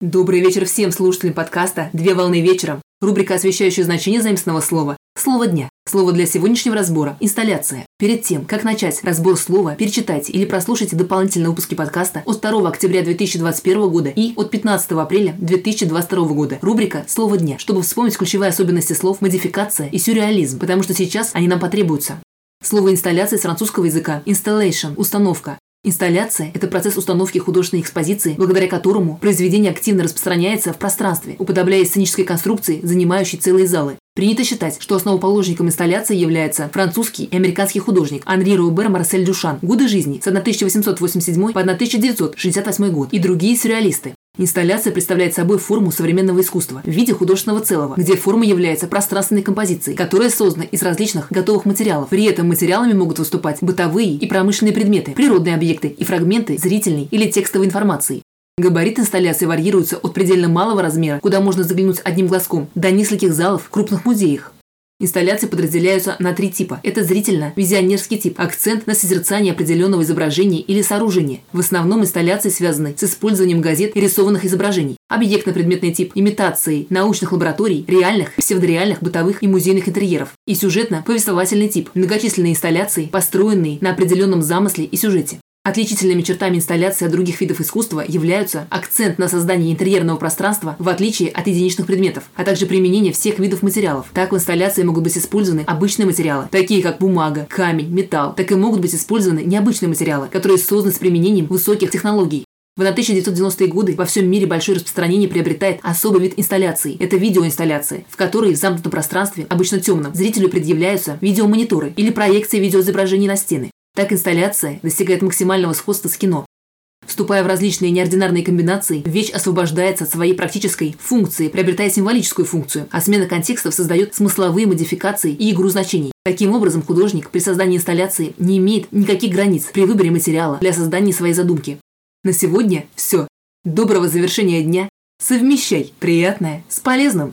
Добрый вечер всем слушателям подкаста «Две волны вечером». Рубрика, освещающая значение заимственного слова. Слово дня. Слово для сегодняшнего разбора – инсталляция. Перед тем, как начать разбор слова, перечитайте или прослушайте дополнительные выпуски подкаста от 2 октября 2021 года и от 15 апреля 2022 года. Рубрика «Слово дня», чтобы вспомнить ключевые особенности слов модификация и сюрреализм, потому что сейчас они нам потребуются. Слово инсталляция с французского языка – installation – установка. Инсталляция – это процесс установки художественной экспозиции, благодаря которому произведение активно распространяется в пространстве, уподобляясь сценической конструкции, занимающей целые залы. Принято считать, что основоположником инсталляции является французский и американский художник Анри Робер Марсель Дюшан. Годы жизни с 1887 по 1968 год и другие сюрреалисты. Инсталляция представляет собой форму современного искусства в виде художественного целого, где форма является пространственной композицией, которая создана из различных готовых материалов. При этом материалами могут выступать бытовые и промышленные предметы, природные объекты и фрагменты зрительной или текстовой информации. Габарит инсталляции варьируется от предельно малого размера, куда можно заглянуть одним глазком, до нескольких залов в крупных музеях. Инсталляции подразделяются на три типа. Это зрительно-визионерский тип, акцент на созерцание определенного изображения или сооружения. В основном инсталляции связаны с использованием газет и рисованных изображений. Объектно-предметный тип – имитацией научных лабораторий, реальных, псевдореальных, бытовых и музейных интерьеров. И сюжетно-повествовательный тип – многочисленные инсталляции, построенные на определенном замысле и сюжете. Отличительными чертами инсталляции от других видов искусства являются акцент на создании интерьерного пространства в отличие от единичных предметов, а также применение всех видов материалов. Так в инсталляции могут быть использованы обычные материалы, такие как бумага, камень, металл, так и могут быть использованы необычные материалы, которые созданы с применением высоких технологий. В 1990-е годы во всем мире большое распространение приобретает особый вид инсталляции. Это видеоинсталляции, в которой в замкнутом пространстве, обычно темном, зрителю предъявляются видеомониторы или проекции видеоизображений на стены. Так инсталляция достигает максимального сходства с кино. Вступая в различные неординарные комбинации, вещь освобождается от своей практической функции, приобретая символическую функцию, а смена контекстов создает смысловые модификации и игру значений. Таким образом, художник при создании инсталляции не имеет никаких границ при выборе материала для создания своей задумки. На сегодня все. Доброго завершения дня. Совмещай приятное с полезным.